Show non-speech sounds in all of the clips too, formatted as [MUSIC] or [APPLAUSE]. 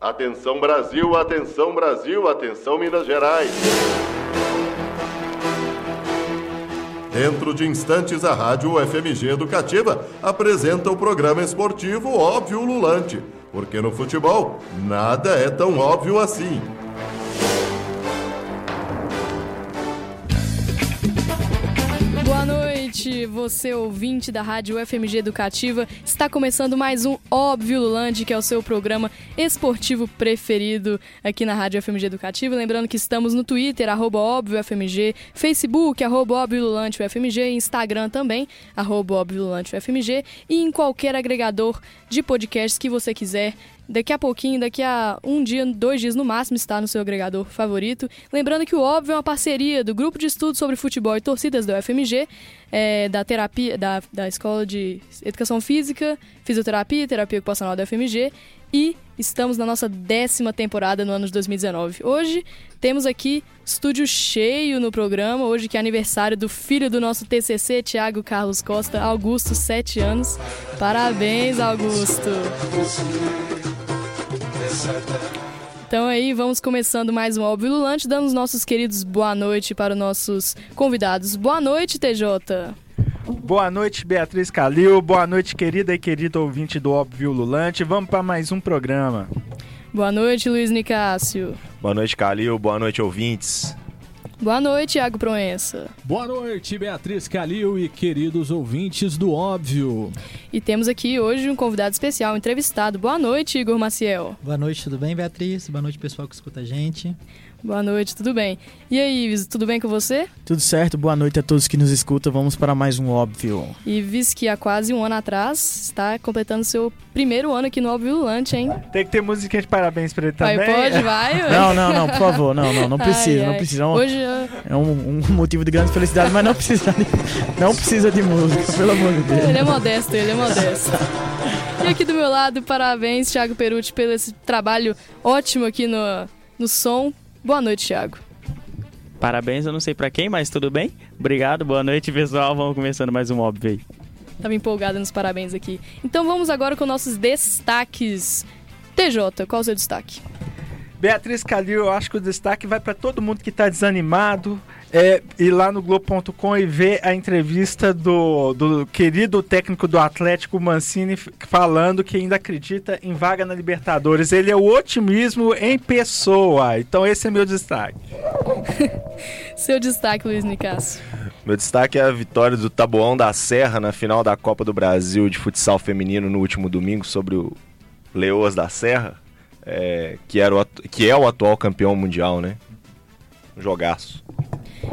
Atenção Brasil, atenção Brasil, atenção Minas Gerais. Dentro de instantes, a Rádio FMG Educativa apresenta o programa esportivo Óbvio Lulante, porque no futebol nada é tão óbvio assim. Noite, você ouvinte da Rádio FMG Educativa. Está começando mais um Óbvio Lulante, que é o seu programa esportivo preferido aqui na Rádio FMG Educativa. Lembrando que estamos no Twitter, arroba óbvio FMG, Facebook, arroba óbvio Instagram também, arroba óbvio e em qualquer agregador de podcasts que você quiser daqui a pouquinho, daqui a um dia, dois dias no máximo, está no seu agregador favorito. Lembrando que o Óbvio é uma parceria do Grupo de Estudos sobre Futebol e Torcidas do UFMG, é, da terapia, da, da Escola de Educação Física, Fisioterapia e Terapia Ocupacional da UFMG e estamos na nossa décima temporada no ano de 2019. Hoje temos aqui estúdio cheio no programa, hoje que é aniversário do filho do nosso TCC, Thiago Carlos Costa, Augusto, 7 anos. Parabéns, Augusto! Então aí, vamos começando mais um Óbvio Lulante, dando os nossos queridos boa noite para os nossos convidados. Boa noite, TJ! Boa noite, Beatriz Calil. Boa noite, querida e querido ouvinte do Óbvio Lulante. Vamos para mais um programa. Boa noite, Luiz Nicásio. Boa noite, Calil. Boa noite, ouvintes. Boa noite, Iago Proença. Boa noite, Beatriz Calil e queridos ouvintes do Óbvio. E temos aqui hoje um convidado especial, um entrevistado. Boa noite, Igor Maciel. Boa noite, tudo bem, Beatriz? Boa noite, pessoal que escuta a gente. Boa noite, tudo bem? E aí, Ives, tudo bem com você? Tudo certo, boa noite a todos que nos escutam. Vamos para mais um Óbvio. Ives, que há quase um ano atrás está completando seu primeiro ano aqui no Óbvio Lulante, hein? Tem que ter musiquinha de parabéns para ele também. Vai, pode, vai. [LAUGHS] Não, não, não, por favor, não, não, não precisa, Ai, não ai. precisa. É um- Hoje eu- É um, um motivo de grande felicidade, mas não precisa de, não precisa de música, pelo amor de Deus. ele é modesto, ele é modesto. E aqui do meu lado, parabéns, Thiago Perucci, pelo esse trabalho ótimo aqui no, no som. Boa noite, Thiago. Parabéns, eu não sei pra quem, mas tudo bem. Obrigado, boa noite, pessoal. Vamos começando mais um óbvio aí. Tava empolgada nos parabéns aqui. Então vamos agora com nossos destaques. TJ, qual o seu destaque? Beatriz Calil, eu acho que o destaque vai para todo mundo que está desanimado. É, ir lá no Globo.com e ver a entrevista do, do querido técnico do Atlético Mancini falando que ainda acredita em vaga na Libertadores. Ele é o otimismo em pessoa. Então esse é meu destaque. [LAUGHS] Seu destaque, Luiz Nicásio. Meu destaque é a vitória do Taboão da Serra na final da Copa do Brasil de futsal feminino no último domingo sobre o Leoas da Serra, é, que, era o que é o atual campeão mundial, né? Um jogaço.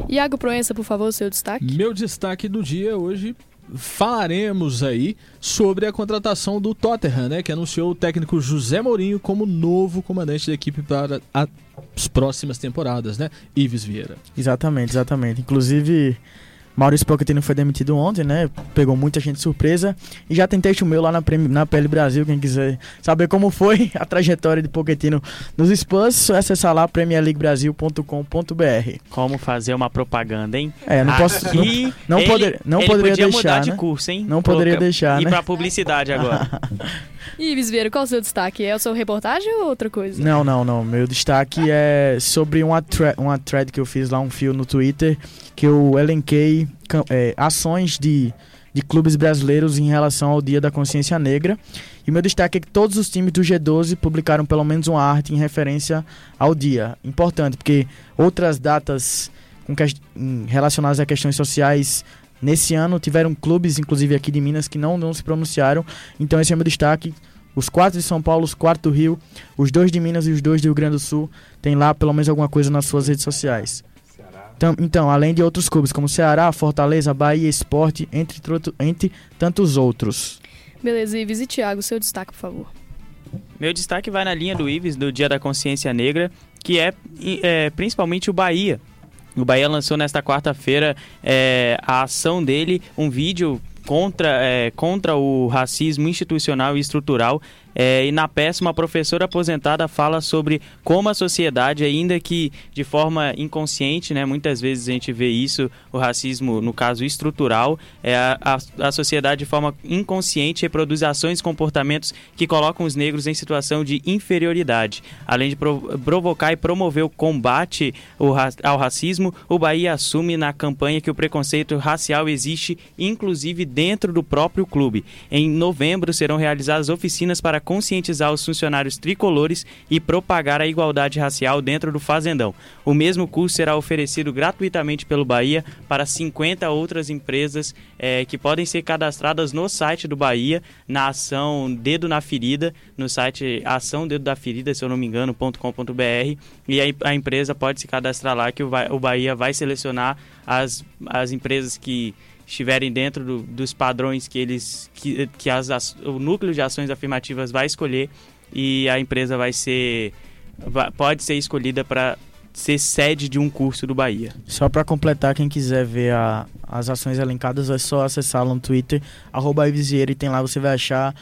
Iago Proença, por favor, seu destaque. Meu destaque do dia hoje falaremos aí sobre a contratação do Tottenham, né, que anunciou o técnico José Mourinho como novo comandante da equipe para as próximas temporadas, né? Ives Vieira. Exatamente, exatamente. Inclusive, Maurício Pochettino foi demitido ontem, né? Pegou muita gente de surpresa. E já tem texto meu lá na, na PL Brasil, quem quiser saber como foi [LAUGHS] a trajetória de Pochettino nos Spurs, só acessar lá premierleaguebrasil.com.br. Como fazer uma propaganda, hein? É, não posso... Aqui, não ele- poder- não ele poderia podia deixar, mudar de né? curso, hein? Não poderia deixar, Ir né? pra publicidade agora. [LAUGHS] Ives Vieira, qual o seu destaque? É o seu reportagem ou outra coisa? Não, não, não. Meu destaque é sobre uma, uma thread que eu fiz lá, um fio no Twitter, que eu elenquei é, ações de, de clubes brasileiros em relação ao Dia da Consciência Negra. E meu destaque é que todos os times do G12 publicaram pelo menos uma arte em referência ao dia. Importante, porque outras datas relacionadas a questões sociais nesse ano tiveram clubes, inclusive aqui de Minas, que não, não se pronunciaram. Então esse é o meu destaque. Os quatro de São Paulo, os quatro do Rio, os dois de Minas e os dois do Rio Grande do Sul tem lá pelo menos alguma coisa nas suas redes sociais. Então, então, além de outros clubes como Ceará, Fortaleza, Bahia, Esporte, entre, entre tantos outros. Beleza, Ives e Thiago, seu destaque, por favor. Meu destaque vai na linha do Ives, do Dia da Consciência Negra, que é, é, principalmente o Bahia. O Bahia lançou nesta quarta-feira é, a ação dele, um vídeo contra, é, contra o racismo institucional e estrutural É, e na peça, uma professora aposentada fala sobre como a sociedade, ainda que de forma inconsciente, né, muitas vezes a gente vê isso, o racismo, no caso estrutural, é a, a, sociedade de forma inconsciente reproduz ações e comportamentos que colocam os negros em situação de inferioridade. Além de prov provocar e promover o combate ao racismo, o Bahia assume na campanha que o preconceito racial existe, inclusive dentro do próprio clube. Em novembro serão realizadas oficinas para conscientizar os funcionários tricolores e propagar a igualdade racial dentro do Fazendão. O mesmo curso será oferecido gratuitamente pelo Bahia para 50 outras empresas é, que podem ser cadastradas no site do Bahia, na ação Dedo na Ferida, no site ação Dedo da Ferida, se eu não me engano, .com.br, e a, a empresa pode se cadastrar lá que o Bahia vai selecionar as, as empresas que estiverem dentro do, dos padrões que eles que, que as, o núcleo de ações afirmativas vai escolher e a empresa vai ser vai, pode ser escolhida para ser sede de um curso do Bahia. Só para completar, quem quiser ver a, as ações elencadas, é só acessar lá no Twitter, arroba e tem lá, você vai achar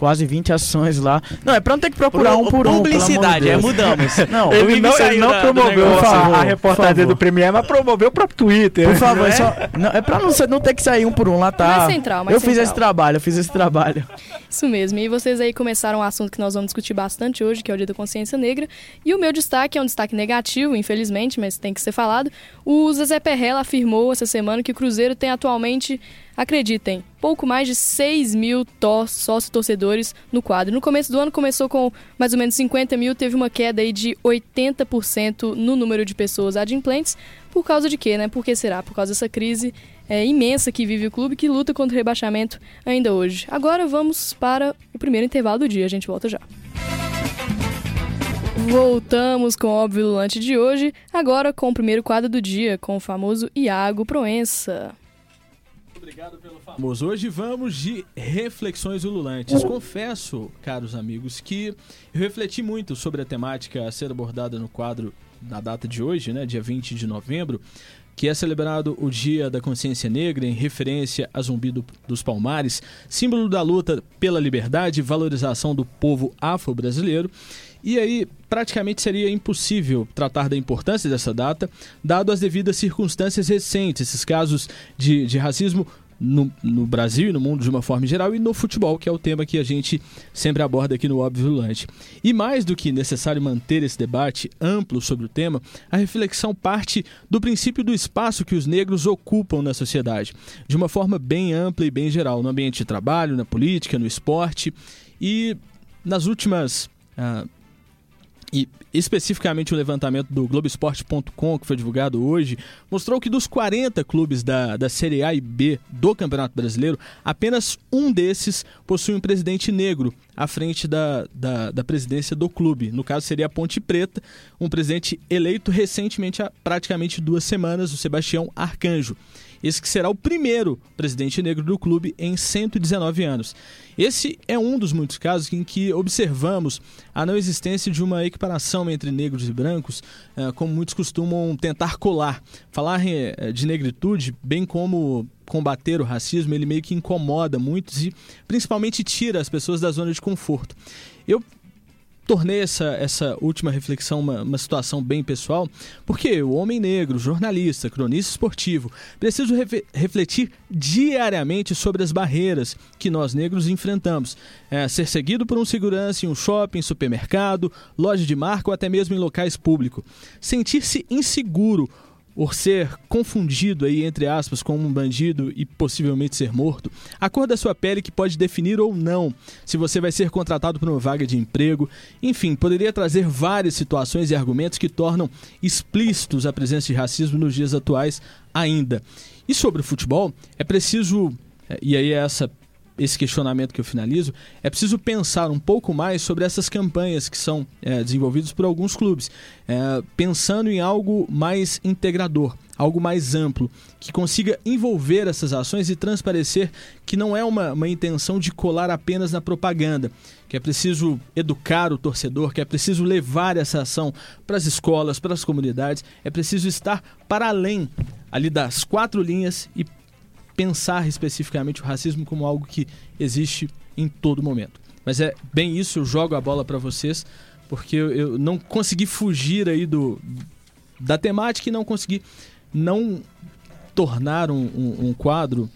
quase 20 ações lá. Não, é pra não ter que procurar Pro, um por um. Publicidade, de é, mudamos. [LAUGHS] Não, ele não, ele não promoveu negócio, a, a reportagem do Premier, mas promoveu o próprio Twitter. Por favor, é? Só, não, é pra não, não ter que sair um por um lá, tá? Mais central, mais eu central. fiz esse trabalho, eu fiz esse trabalho. Isso mesmo, e vocês aí começaram um assunto que nós vamos discutir bastante hoje, que é o Dia da Consciência Negra. E o meu destaque é um destaque negativo, infelizmente, mas tem que ser falado. O Zezé Perrella afirmou essa semana que o Cruzeiro tem atualmente Acreditem, pouco mais de 6 mil sócios torcedores no quadro. No começo do ano começou com mais ou menos 50 mil, teve uma queda aí de 80% no número de pessoas adimplentes. Por causa de quê, né? Por que será? Por causa dessa crise é, imensa que vive o clube, que luta contra o rebaixamento ainda hoje. Agora vamos para o primeiro intervalo do dia, a gente volta já. Voltamos com o óbvio lulante de hoje, agora com o primeiro quadro do dia, com o famoso Iago Proença. Obrigado pelo famoso. Hoje vamos de reflexões ululantes. Confesso, caros amigos, que eu refleti muito sobre a temática a ser abordada no quadro na data de hoje, né, dia 20 de novembro, que é celebrado o Dia da Consciência Negra em referência a Zumbi do, dos Palmares, símbolo da luta pela liberdade e valorização do povo afro-brasileiro. E aí, praticamente seria impossível tratar da importância dessa data, dado as devidas circunstâncias recentes, esses casos de, de racismo no, no, Brasil e no mundo de uma forma geral e no futebol, que é o tema que a gente sempre aborda aqui no Óbvio Lulante. E mais do que necessário manter esse debate amplo sobre o tema, a reflexão parte do princípio do espaço que os negros ocupam na sociedade, de uma forma bem ampla e bem geral, no ambiente de trabalho, na política, no esporte e nas últimas. Uh, e especificamente o levantamento do Globoesporte.com, que foi divulgado hoje, mostrou que dos 40 clubes da, da Série A e B do Campeonato Brasileiro, apenas um desses possui um presidente negro à frente da, da, da presidência do clube. No caso, seria a Ponte Preta, um presidente eleito recentemente há praticamente duas semanas, o Sebastião Arcanjo. Esse que será o primeiro presidente negro do clube em 119 anos. Esse é um dos muitos casos em que observamos a não existência de uma equiparação entre negros e brancos, eh, como muitos costumam tentar colar. Falar eh, de negritude, bem como combater o racismo, ele meio que incomoda muitos e principalmente tira as pessoas da zona de conforto. Eu tornei essa, essa última reflexão uma, uma situação bem pessoal, porque o homem negro, jornalista, cronista esportivo, preciso re refletir diariamente sobre as barreiras que nós negros enfrentamos. É, ser seguido por um segurança em um shopping, supermercado, loja de marca ou até mesmo em locais públicos. Sentir-se inseguro por ser confundido aí entre aspas como um bandido e possivelmente ser morto, a cor da sua pele que pode definir ou não se você vai ser contratado para uma vaga de emprego, enfim, poderia trazer várias situações e argumentos que tornam explícitos a presença de racismo nos dias atuais ainda. E sobre o futebol, é preciso é, e aí é essa esse questionamento que eu finalizo, é preciso pensar um pouco mais sobre essas campanhas que são é, desenvolvidas por alguns clubes, é, pensando em algo mais integrador, algo mais amplo, que consiga envolver essas ações e transparecer que não é uma, uma intenção de colar apenas na propaganda, que é preciso educar o torcedor, que é preciso levar essa ação para as escolas, para as comunidades, é preciso estar para além ali das quatro linhas e pensar especificamente o racismo como algo que existe em todo momento. Mas é bem isso, eu jogo a bola para vocês, porque eu, eu, não consegui fugir aí do da temática e não consegui não tornar um, um, um quadro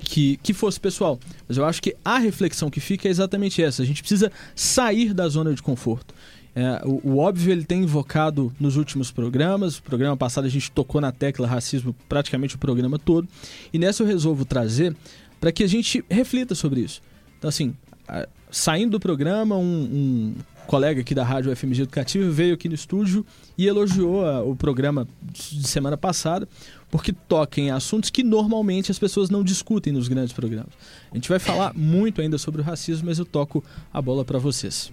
que, que fosse pessoal. Mas eu acho que a reflexão que fica é exatamente essa. A gente precisa sair da zona de conforto. É, o, o, óbvio ele tem invocado nos últimos programas. Programa passado a gente tocou na tecla racismo praticamente o programa todo. E nessa eu resolvo trazer para que a gente reflita sobre isso. Então, assim, a, saindo do programa, um, um, colega aqui da Rádio FMG Educativo veio aqui no estúdio e elogiou a, o programa de semana passada, porque toca em assuntos que normalmente as pessoas não discutem nos grandes programas. A gente vai falar muito ainda sobre o racismo, mas eu toco a bola para vocês.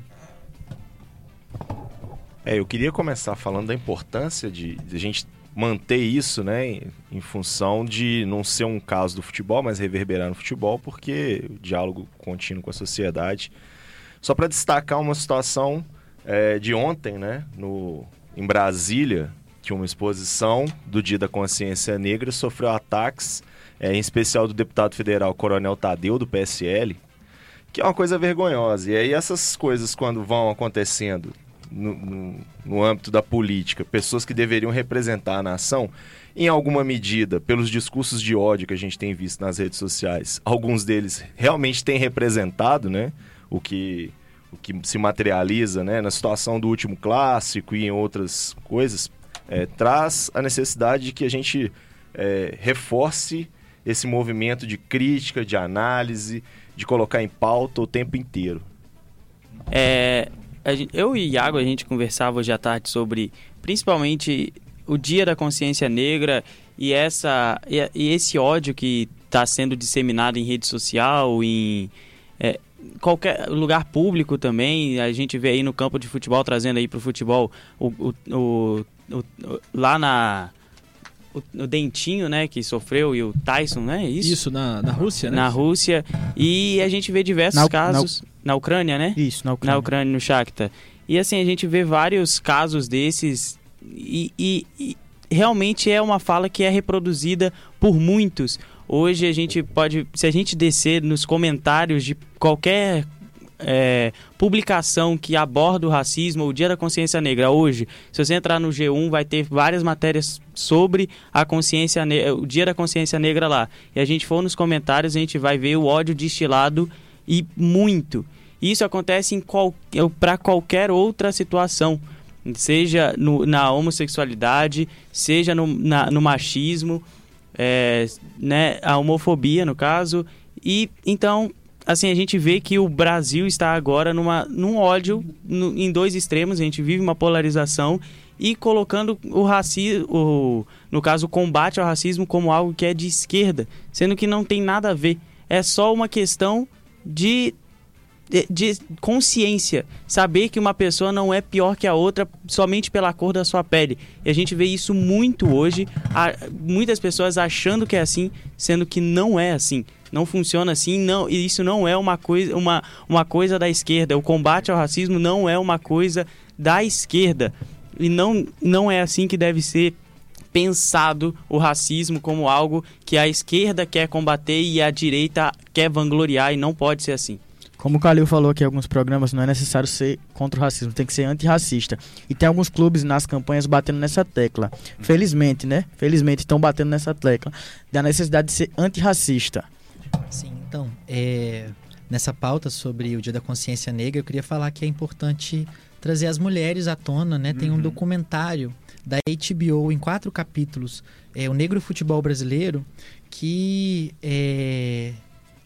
É, eu queria começar falando da importância de, de a gente manter isso, né, em, função de não ser um caso do futebol, mas reverberar no futebol, porque o diálogo contínuo com a sociedade. Só para destacar uma situação é, de ontem, né, no, em Brasília, que uma exposição do Dia da Consciência Negra sofreu ataques, é, em especial do deputado federal Coronel Tadeu, do PSL, que é uma coisa vergonhosa. E aí essas coisas, quando vão acontecendo no, no, âmbito da política, pessoas que deveriam representar a nação, em alguma medida, pelos discursos de ódio que a gente tem visto nas redes sociais, alguns deles realmente têm representado, né? O que, o que se materializa né, na situação do último clássico e em outras coisas, é, traz a necessidade de que a gente é, reforce esse movimento de crítica, de análise, de colocar em pauta o tempo inteiro. É, gente, eu e Iago, a gente conversava hoje à tarde sobre, principalmente, o Dia da Consciência Negra e, essa, e, e esse ódio que está sendo disseminado em rede social, em é, qualquer lugar público também. A gente vê aí no campo de futebol, trazendo aí para o futebol o, o, o, lá na o, o, Dentinho, né, que sofreu, e o Tyson, né? Isso, Isso na, na Rússia, né? Na Rússia. E a gente vê diversos na, casos. Na, na, Ucrânia, né? Isso, na Ucrânia. Na Ucrânia, no Shakhtar. E assim, a gente vê vários casos desses. E, e, e realmente é uma fala que é reproduzida por muitos. Hoje a gente pode, se a gente descer nos comentários de qualquer é, publicação que aborda o racismo, o Dia da Consciência Negra, hoje, se você entrar no G1, vai ter várias matérias sobre a consciência o Dia da Consciência Negra lá. E a gente for nos comentários, a gente vai ver o ódio destilado e muito. Isso acontece qual, para qualquer outra situação, seja no, na homossexualidade, seja no, na, no machismo, é, né, a homofobia no caso. E então assim, a gente vê que o Brasil está agora numa, num ódio no, em dois extremos, a gente vive uma polarização e colocando o racismo, no caso, o combate ao racismo como algo que é de esquerda, sendo que não tem nada a ver. É só uma questão de, de, de consciência, saber que uma pessoa não é pior que a outra somente pela cor da sua pele. E a gente vê isso muito hoje, muitas pessoas achando que é assim, sendo que não é assim não funciona assim, não, e isso não é uma coisa, uma, uma coisa da esquerda. O combate ao racismo não é uma coisa da esquerda. E não, não é assim que deve ser pensado o racismo como algo que a esquerda quer combater e a direita quer vangloriar, e não pode ser assim. Como o Calil falou aqui em alguns programas, não é necessário ser contra o racismo, tem que ser antirracista. E tem alguns clubes nas campanhas batendo nessa tecla. Felizmente, né? Felizmente estão batendo nessa tecla da necessidade de ser antirracista. Então, é, nessa pauta sobre o Dia da Consciência Negra, eu queria falar que é importante trazer as mulheres à tona, né? Tem um uhum. documentário da HBO em quatro capítulos, é o Negro Futebol Brasileiro, que é,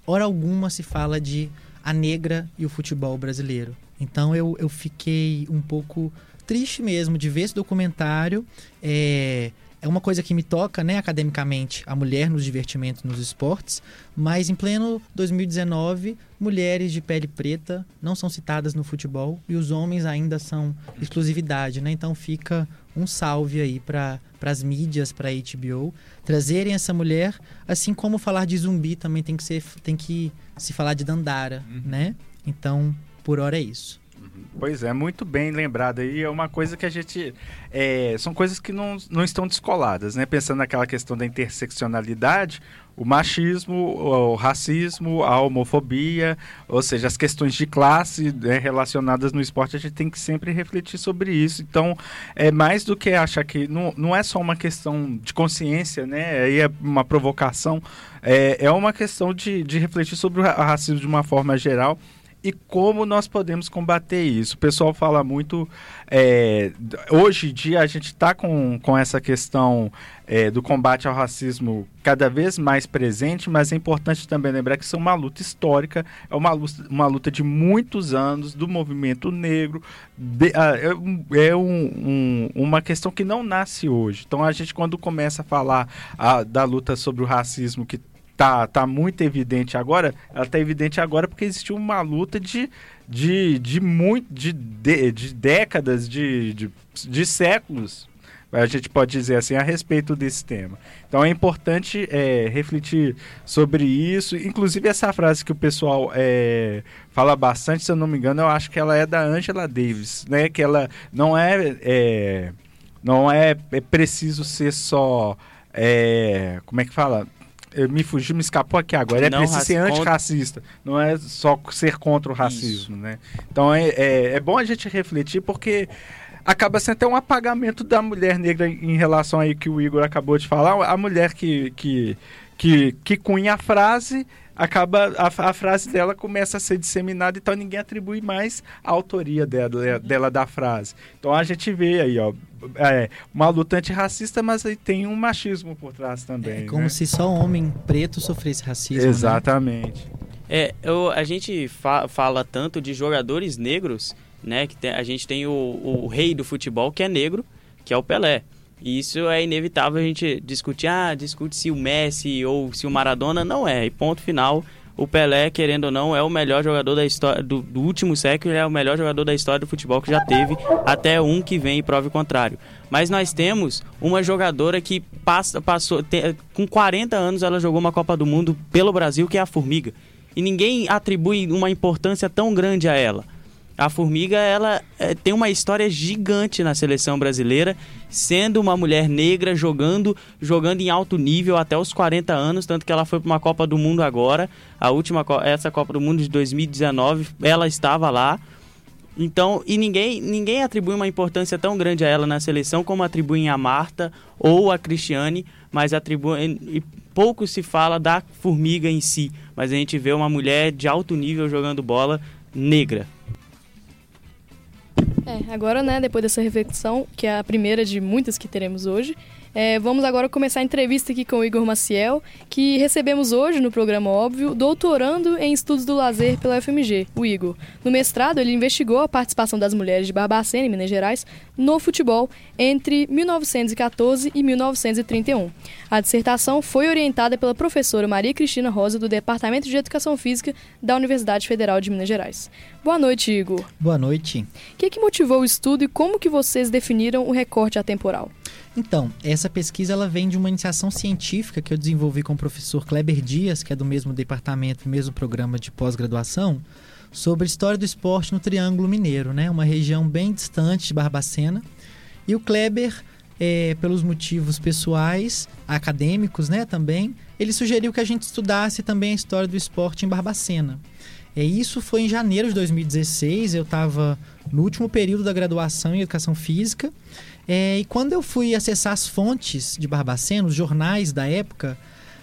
hora alguma se fala de a negra e o futebol brasileiro. Então eu, eu fiquei um pouco triste mesmo de ver esse documentário. É, é uma coisa que me toca, né, academicamente, a mulher nos divertimentos, nos esportes, mas em pleno 2019, mulheres de pele preta não são citadas no futebol e os homens ainda são exclusividade, né? Então fica um salve aí para as mídias, para a HBO, trazerem essa mulher, assim como falar de zumbi também tem que ser tem que se falar de Dandara, uhum. né? Então, por hora é isso. Pois é, muito bem lembrado aí. É uma coisa que a gente. É, são coisas que não, não estão descoladas, né? Pensando naquela questão da interseccionalidade, o machismo, o racismo, a homofobia, ou seja, as questões de classe né, relacionadas no esporte, a gente tem que sempre refletir sobre isso. Então, é mais do que achar que. Não, não é só uma questão de consciência, né? Aí é uma provocação. É, é uma questão de, de refletir sobre o racismo de uma forma geral e como nós podemos combater isso. O pessoal fala muito. É, hoje em dia a gente está com, com essa questão é, do combate ao racismo cada vez mais presente, mas é importante também lembrar que isso é uma luta histórica, é uma luta, uma luta de muitos anos do movimento negro. De, é, é um, um, uma questão que não nasce hoje. Então a gente, quando começa a falar a, da luta sobre o racismo que tá, tá muito evidente agora, ela tá evidente agora porque existiu uma luta de, de, de, muito, de, de, de décadas, de, de, de séculos, a gente pode dizer assim, a respeito desse tema. Então é importante é, refletir sobre isso. Inclusive, essa frase que o pessoal é, fala bastante, se eu não me engano, eu acho que ela é da Angela Davis, né? Que ela não é, é não é, é preciso ser só. É, como é que fala? Me fugiu, me escapou aqui agora. É não preciso ser antirracista, não é só ser contra o racismo, Isso. né? Então é, é, é, bom a gente refletir porque acaba sendo até um apagamento da mulher negra em relação aí que o Igor acabou de falar. A mulher que, que, que, que cunha a frase acaba a, a, frase dela começa a ser disseminada, então ninguém atribui mais a autoria dela, dela da frase. Então a gente vê aí, ó, é, uma luta antirracista, mas aí tem um machismo por trás também. É como né? se só homem preto sofresse racismo. Né? Exatamente. Né? É, eu, a gente fa fala tanto de jogadores negros, né? Que tem, a gente tem o, o rei do futebol que é negro, que é o Pelé. E isso é inevitável a gente discutir, ah, discute se o Messi ou se o Maradona não é. E ponto final, o Pelé, querendo ou não, é o melhor jogador da história do, do, último século, é o melhor jogador da história do futebol que já teve, até um que vem e prove o contrário. Mas nós temos uma jogadora que passa, passou, com 40 anos ela jogou uma Copa do Mundo pelo Brasil, que é a Formiga. E ninguém atribui uma importância tão grande a ela. A Formiga, ela é, tem uma história gigante na seleção brasileira, sendo uma mulher negra jogando, jogando em alto nível até os 40 anos, tanto que ela foi para uma Copa do Mundo agora, a última essa Copa do Mundo de 2019, ela estava lá. Então, e ninguém, ninguém atribui uma importância tão grande a ela na seleção como atribuem a Marta ou a Cristiane, mas atribuem e pouco se fala da Formiga em si, mas a gente vê uma mulher de alto nível jogando bola negra. É, agora, né, depois dessa reflexão, que é a primeira de muitas que teremos hoje, é, vamos agora começar a entrevista aqui com o Igor Maciel, que recebemos hoje no programa Óbvio, doutorando em estudos do lazer pela UFMG, o Igor. No mestrado, ele investigou a participação das mulheres de Barbacena, em Minas Gerais, no futebol entre 1914 e 1931. A dissertação foi orientada pela professora Maria Cristina Rosa, do Departamento de Educação Física da Universidade Federal de Minas Gerais. Boa noite, Igor. Boa noite. O que, que motivou o estudo e como que vocês definiram o recorte atemporal? Então, essa pesquisa ela vem de uma iniciação científica que eu desenvolvi com o professor Kleber Dias, que é do mesmo departamento, mesmo programa de pós-graduação, sobre história do esporte no Triângulo Mineiro, né? uma região bem distante de Barbacena. E o Kleber, é, pelos motivos pessoais, acadêmicos né, também, ele sugeriu que a gente estudasse também a história do esporte em Barbacena. É, isso foi em janeiro de 2016, eu estava no último período da graduação em Educação Física é, e quando eu fui acessar as fontes de Barbacena, os jornais da época,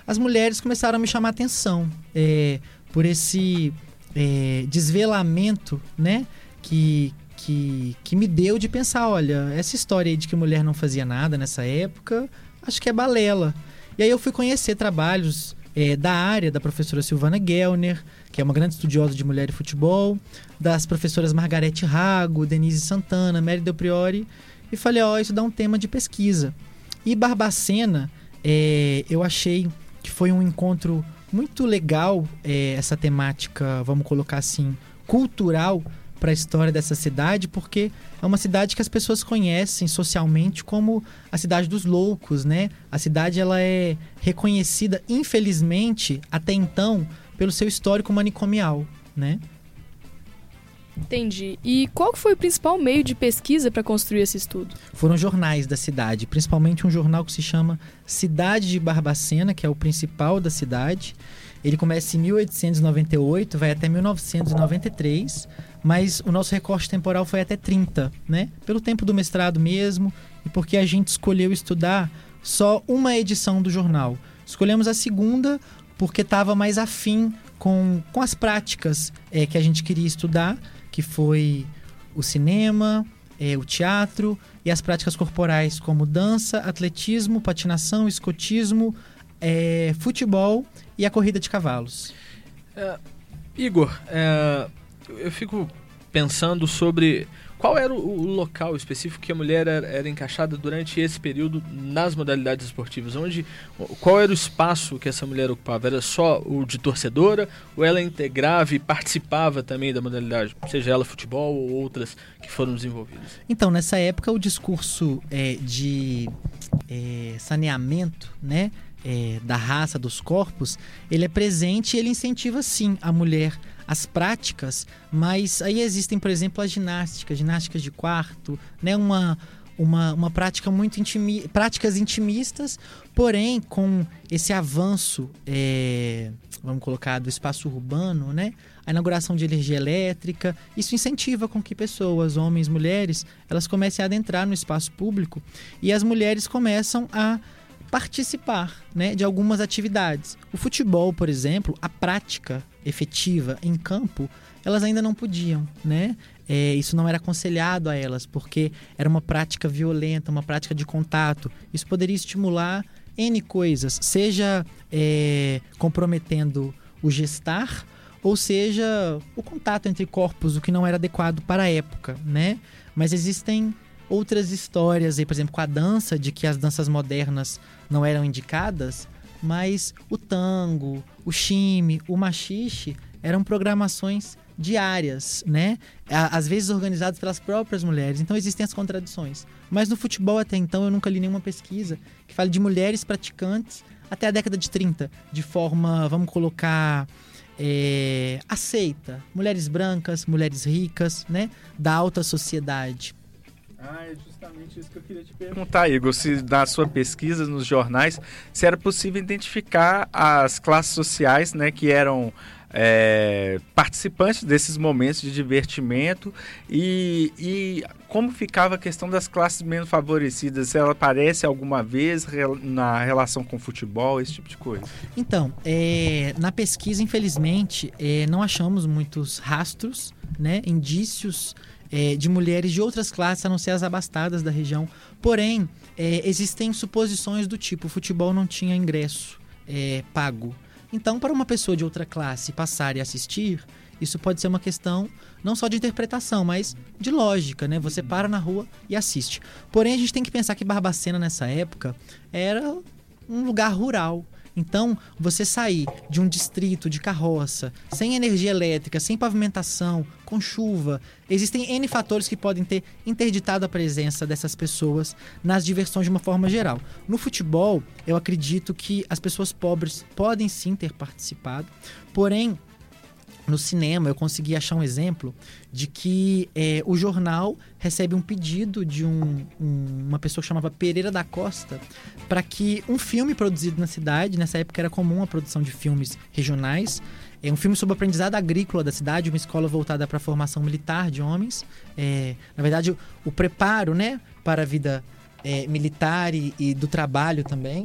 as mulheres começaram a me chamar a atenção é, por esse é, desvelamento, né? Que, que, que me deu de pensar, olha, essa história aí de que mulher não fazia nada nessa época, acho que é balela. E aí eu fui conhecer trabalhos é, da área da professora Silvana Gellner, que é uma grande estudiosa de mulher e futebol, das professoras Margarete Rago, Denise Santana, Mary Del Priori, e falei, ó, oh, isso dá um tema de pesquisa. E Barbacena, é, eu achei que foi um encontro muito legal, é, essa temática, vamos colocar assim, cultural para a história dessa cidade, porque é uma cidade que as pessoas conhecem socialmente como a cidade dos loucos, né? A cidade ela é reconhecida, infelizmente, até então, pelo seu histórico manicomial, né? Entendi. E qual foi o principal meio de pesquisa para construir esse estudo? Foram jornais da cidade, principalmente um jornal que se chama Cidade de Barbacena, que é o principal da cidade. Ele começa em 1898, vai até 1993, mas o nosso recorte temporal foi até 30, né? Pelo tempo do mestrado mesmo e porque a gente escolheu estudar só uma edição do jornal. Escolhemos a segunda porque estava mais afim com, com as práticas é, que a gente queria estudar, que foi o cinema, é, o teatro e as práticas corporais como dança, atletismo, patinação, escotismo, é, futebol e a corrida de cavalos. É, Igor, é, eu fico pensando sobre qual era o, o, local específico que a mulher era, era, encaixada durante esse período nas modalidades esportivas? Onde, qual era o espaço que essa mulher ocupava? Era só o de torcedora ou ela integrava e participava também da modalidade, seja ela futebol ou outras que foram desenvolvidas? Então, nessa época, o discurso é, de é, saneamento, né? É, da raça, dos corpos, ele é presente e ele incentiva sim a mulher as práticas, mas aí existem, por exemplo, as ginásticas, ginásticas de quarto, né? Uma, uma, uma prática muito intimi práticas intimistas, porém com esse avanço, é, vamos colocar, do espaço urbano, né? A inauguração de energia elétrica, isso incentiva com que pessoas, homens, mulheres, elas comecem a adentrar no espaço público e as mulheres começam a participar né, de algumas atividades. O futebol, por exemplo, a prática efetiva em campo, elas ainda não podiam, né? É, isso não era aconselhado a elas, porque era uma prática violenta, uma prática de contato. Isso poderia estimular N coisas, seja é, comprometendo o gestar, ou seja, o contato entre corpos, o que não era adequado para a época, né? Mas existem outras histórias aí, por exemplo, com a dança, de que as danças modernas não eram indicadas, mas o tango, o chime, o machixe eram programações diárias, né? Às vezes organizadas pelas próprias mulheres. Então existem as contradições. Mas no futebol até então eu nunca li nenhuma pesquisa que fale de mulheres praticantes até a década de 30, de forma, vamos colocar, é, aceita. Mulheres brancas, mulheres ricas, né? Da alta sociedade. Ah, é justamente isso que eu queria te perguntar, Igor. Se na sua pesquisa nos jornais, se era possível identificar as classes sociais, né, que eram é, participantes desses momentos de divertimento e, e, como ficava a questão das classes menos favorecidas? Se ela aparece alguma vez na relação com o futebol, esse tipo de coisa? Então, é, na pesquisa, infelizmente, é, não achamos muitos rastros, né, indícios é, de mulheres de outras classes, a não ser as abastadas da região. Porém, é, existem suposições do tipo: o futebol não tinha ingresso é, pago. Então, para uma pessoa de outra classe passar e assistir, isso pode ser uma questão não só de interpretação, mas de lógica, né? Você para na rua e assiste. Porém, a gente tem que pensar que Barbacena nessa época era um lugar rural. Então, você sair de um distrito de carroça, sem energia elétrica, sem pavimentação, com chuva, existem N fatores que podem ter interditado a presença dessas pessoas nas diversões de uma forma geral. No futebol, eu acredito que as pessoas pobres podem sim ter participado, porém, no cinema eu consegui achar um exemplo de que é, o jornal recebe um pedido de um, um, uma pessoa que chamava Pereira da Costa para que um filme produzido na cidade, nessa época era comum a produção de filmes regionais, é um filme sobre o aprendizado agrícola da cidade, uma escola voltada para a formação militar de homens. É, na verdade, o, o, preparo né, para a vida é, militar e, e, do trabalho também.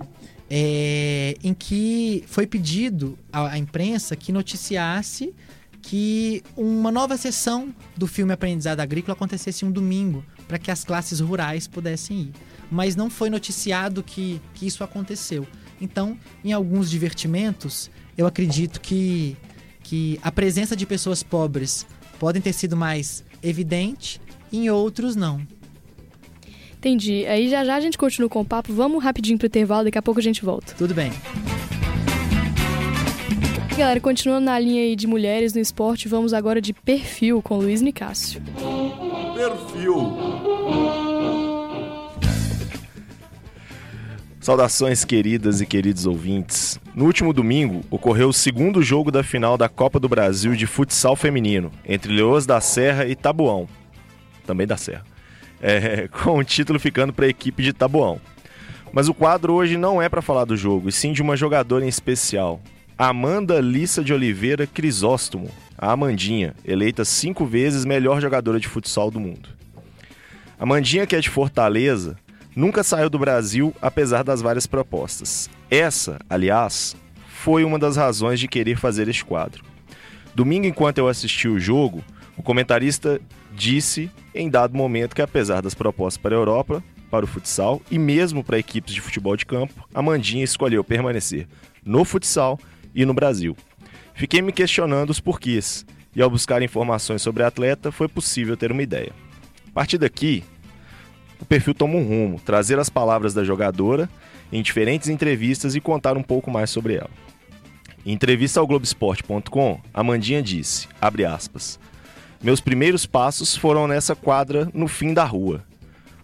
É, em que foi pedido à, à imprensa que noticiasse que uma nova sessão do filme Aprendizado Agrícola acontecesse um domingo, para que as classes rurais pudessem ir. Mas não foi noticiado que, que isso aconteceu. Então, em alguns divertimentos, eu acredito que, que a presença de pessoas pobres podem ter sido mais evidente, em outros não. Entendi. Aí já já a gente continua com o papo. Vamos rapidinho pro intervalo, daqui a pouco a gente volta. Tudo bem galera, continuando na linha aí de mulheres no esporte, vamos agora de perfil com Luiz Nicásio. Perfil. Saudações, queridas e queridos ouvintes. No último domingo, ocorreu o segundo jogo da final da Copa do Brasil de futsal feminino, entre Leoas da Serra e Tabuão. Também da Serra. É, [LAUGHS] com o título ficando para a equipe de Tabuão. Mas o quadro hoje não é para falar do jogo, e sim de uma jogadora em especial. Amanda Lissa de Oliveira Crisóstomo, a Amandinha, eleita cinco vezes melhor jogadora de futsal do mundo. Amandinha, que é de Fortaleza, nunca saiu do Brasil apesar das várias propostas. Essa, aliás, foi uma das razões de querer fazer este quadro. Domingo, enquanto eu assisti o jogo, o comentarista disse em dado momento que, apesar das propostas para a Europa, para o futsal e mesmo para equipes de futebol de campo, a Mandinha escolheu permanecer no futsal e no Brasil. Fiquei me questionando os porquês, e ao buscar informações sobre a atleta, foi possível ter uma ideia. A partir daqui, o perfil toma um rumo, trazer as palavras da jogadora em diferentes entrevistas e contar um pouco mais sobre ela. Em entrevista ao Globoesporte.com, a Mandinha disse, abre aspas, meus primeiros passos foram nessa quadra no fim da rua.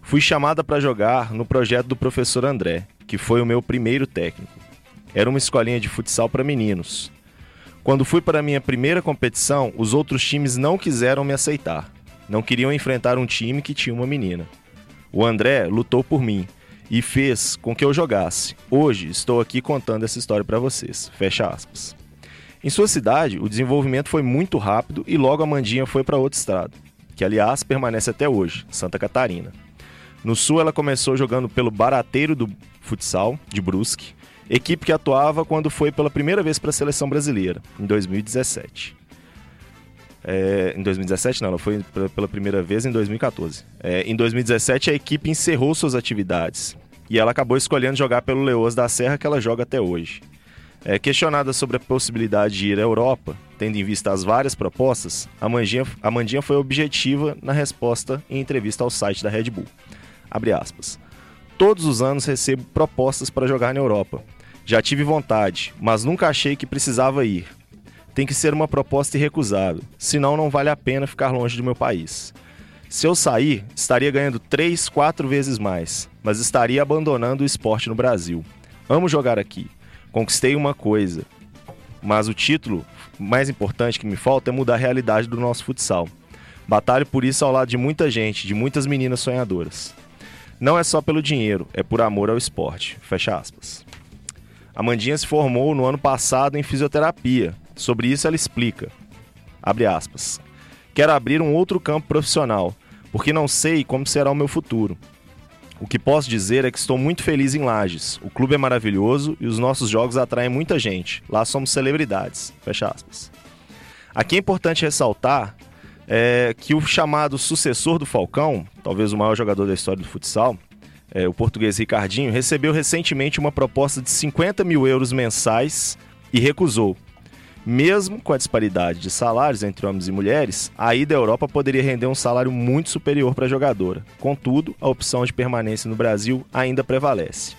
Fui chamada para jogar no projeto do professor André, que foi o meu primeiro técnico. Era uma escolinha de futsal para meninos. Quando fui para minha primeira competição, os outros times não quiseram me aceitar. Não queriam enfrentar um time que tinha uma menina. O André lutou por mim e fez com que eu jogasse. Hoje estou aqui contando essa história para vocês. Fecha aspas. Em sua cidade, o desenvolvimento foi muito rápido e logo a Mandinha foi para outro estado, que aliás permanece até hoje, Santa Catarina. No sul, ela começou jogando pelo Barateiro do Futsal, de Brusque, equipe que atuava quando foi pela primeira vez para a seleção brasileira, em 2017. É, em 2017 não, ela foi pela primeira vez em 2014. É, em 2017 a equipe encerrou suas atividades e ela acabou escolhendo jogar pelo Leoas da Serra que ela joga até hoje. É, questionada sobre a possibilidade de ir à Europa, tendo em vista as várias propostas, a Mandinha, a Mandinha foi objetiva na resposta em entrevista ao site da Red Bull. Abre aspas. Todos os anos recebo propostas para jogar na Europa. Já tive vontade, mas nunca achei que precisava ir tem que ser uma proposta irrecusável, senão não vale a pena ficar longe do meu país. Se eu sair, estaria ganhando 3, 4 vezes mais, mas estaria abandonando o esporte no Brasil. Amo jogar aqui. Conquistei uma coisa, mas o título mais importante que me falta é mudar a realidade do nosso futsal. Batalho por isso ao lado de muita gente, de muitas meninas sonhadoras. Não é só pelo dinheiro, é por amor ao esporte. Fecha aspas. A Mandinha se formou no ano passado em fisioterapia Sobre isso ela explica, abre aspas, quero abrir um outro campo profissional, porque não sei como será o meu futuro. O que posso dizer é que estou muito feliz em Lages. O clube é maravilhoso e os nossos jogos atraem muita gente. Lá somos celebridades. Fecha aspas. Aqui é importante ressaltar é, que o chamado sucessor do Falcão, talvez o maior jogador da história do futsal, é, o português Ricardinho, recebeu recentemente uma proposta de 50 mil euros mensais e recusou. Mesmo com a disparidade de salários entre homens e mulheres, a ida à Europa poderia render um salário muito superior para a jogadora. Contudo, a opção de permanência no Brasil ainda prevalece.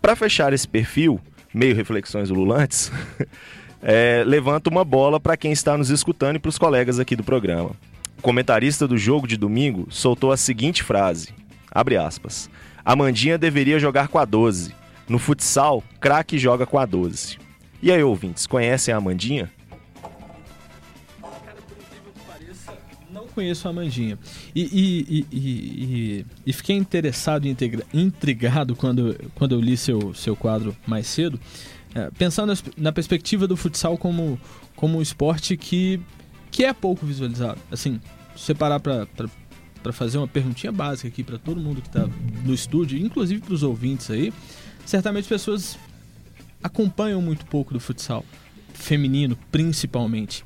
Para fechar esse perfil, meio reflexões ululantes, [LAUGHS] é, levanta uma bola para quem está nos escutando e para os colegas aqui do programa. O comentarista do jogo de domingo soltou a seguinte frase: abre aspas. Amandinha deveria jogar com a 12. No futsal, craque joga com a 12. E aí, ouvintes, conhecem a Amandinha? Conheço a Amandinha. E, e, e, e, fiquei interessado e intrigado quando, quando eu li seu, seu quadro mais cedo, é, pensando na perspectiva do futsal como, como um esporte que, que é pouco visualizado. Assim, se você parar para para fazer uma perguntinha básica aqui para todo mundo que está no estúdio, inclusive para os ouvintes aí, certamente pessoas acompanham muito pouco do futsal feminino, principalmente.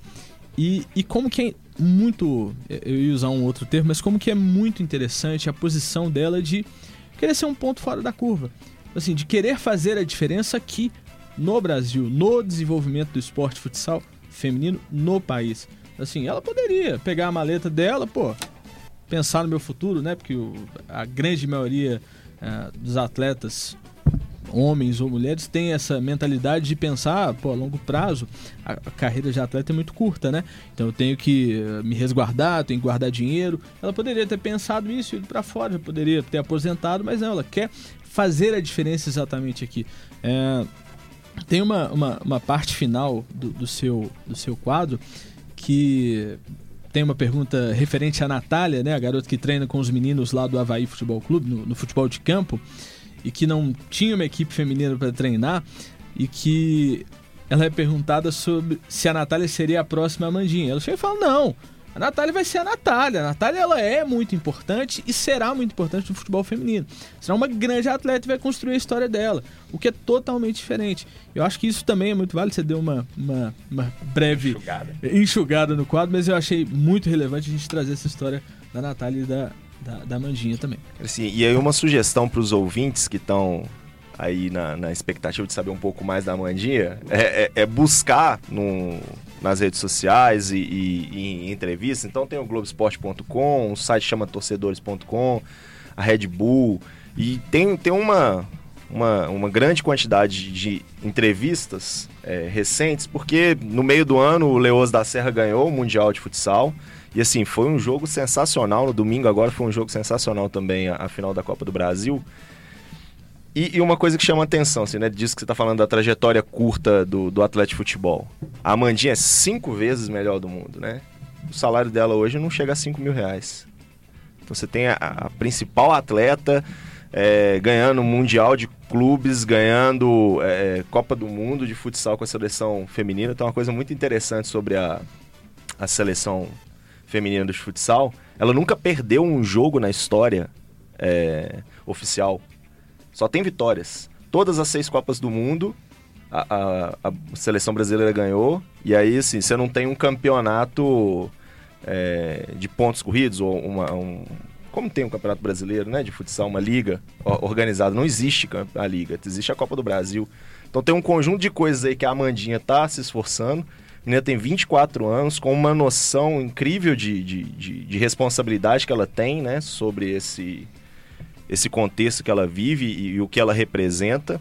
E, e como que é muito, eu ia usar um outro termo, mas como que é muito interessante a posição dela de querer ser um ponto fora da curva. Assim, de querer fazer a diferença aqui no Brasil, no desenvolvimento do esporte futsal feminino no país. Assim, ela poderia pegar a maleta dela, pô, pensar no meu futuro, né? Porque o, a grande maioria uh, dos atletas homens ou mulheres têm essa mentalidade de pensar, pô, a longo prazo, a, carreira de atleta é muito curta, né? Então eu tenho que uh, me resguardar, tenho que guardar dinheiro. Ela poderia ter pensado isso, ido para fora, poderia ter aposentado, mas não, ela quer fazer a diferença exatamente aqui. É, tem uma, uma, uma, parte final do, do, seu, do seu quadro que tem uma pergunta referente à Natália, né, a garota que treina com os meninos lá do Havaí Futebol Clube, no, no futebol de campo, e que não tinha uma equipe feminina para treinar, e que ela é perguntada sobre se a Natália seria a próxima Amandinha. Ela chega e fala: não, a Natália vai ser a Natália. A Natália ela é muito importante e será muito importante no futebol feminino. Será uma grande atleta e vai construir a história dela, o que é totalmente diferente. Eu acho que isso também é muito válido. Você deu uma, uma, uma breve enxugada. enxugada no quadro, mas eu achei muito relevante a gente trazer essa história da Natália e da, da, da Mandinha também. Assim, e aí uma sugestão para os ouvintes que estão aí na, na, expectativa de saber um pouco mais da Mandinha é, é, é buscar nas redes sociais e, e, e entrevistas. Então tem o Globoesporte.com, o site chama torcedores.com, a Red Bull. E tem, tem uma, uma, uma grande quantidade de entrevistas é, recentes, porque no meio do ano o Leoas da Serra ganhou o Mundial de Futsal. E assim, foi um jogo sensacional. No domingo agora foi um jogo sensacional também, a, a final da Copa do Brasil. E, e, uma coisa que chama atenção, assim, né? Diz que você está falando da trajetória curta do, do atleta de futebol. A Amandinha é cinco vezes melhor do mundo, né? O salário dela hoje não chega a 5 mil reais. Então você tem a, a principal atleta é, ganhando Mundial de Clubes, ganhando é, Copa do Mundo de futsal com a seleção feminina. Então, uma coisa muito interessante sobre a, a seleção feminina do futsal. Ela nunca perdeu um jogo na história é, oficial só tem vitórias. Todas as seis Copas do Mundo, a, a, a seleção brasileira ganhou. E aí, assim, você não tem um campeonato é, de pontos corridos ou uma, um, como tem um campeonato brasileiro, né, de futsal, uma liga organizada, não existe a liga, existe a Copa do Brasil. Então tem um conjunto de coisas aí que a Amandinha tá se esforçando. Menina tem 24 anos, com uma noção incrível de, de, de, de responsabilidade que ela tem, né, sobre esse, esse contexto que ela vive e, e o que ela representa.